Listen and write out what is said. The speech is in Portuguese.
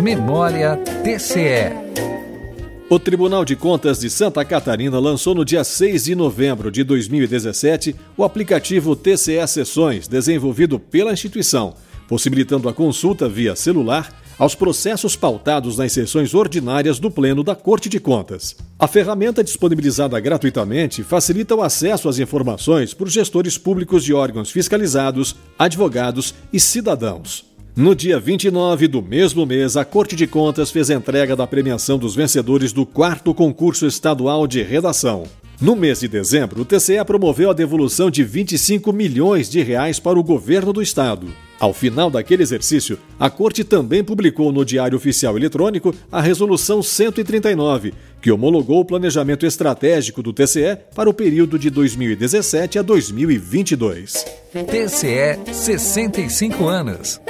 Memória TCE. O Tribunal de Contas de Santa Catarina lançou no dia 6 de novembro de 2017 o aplicativo TCE Sessões, desenvolvido pela instituição, possibilitando a consulta via celular aos processos pautados nas sessões ordinárias do Pleno da Corte de Contas. A ferramenta disponibilizada gratuitamente facilita o acesso às informações por gestores públicos de órgãos fiscalizados, advogados e cidadãos. No dia 29 do mesmo mês, a Corte de Contas fez entrega da premiação dos vencedores do quarto concurso estadual de redação. No mês de dezembro, o TCE promoveu a devolução de 25 milhões de reais para o governo do estado. Ao final daquele exercício, a Corte também publicou no Diário Oficial Eletrônico a Resolução 139, que homologou o planejamento estratégico do TCE para o período de 2017 a 2022. TCE 65 anos.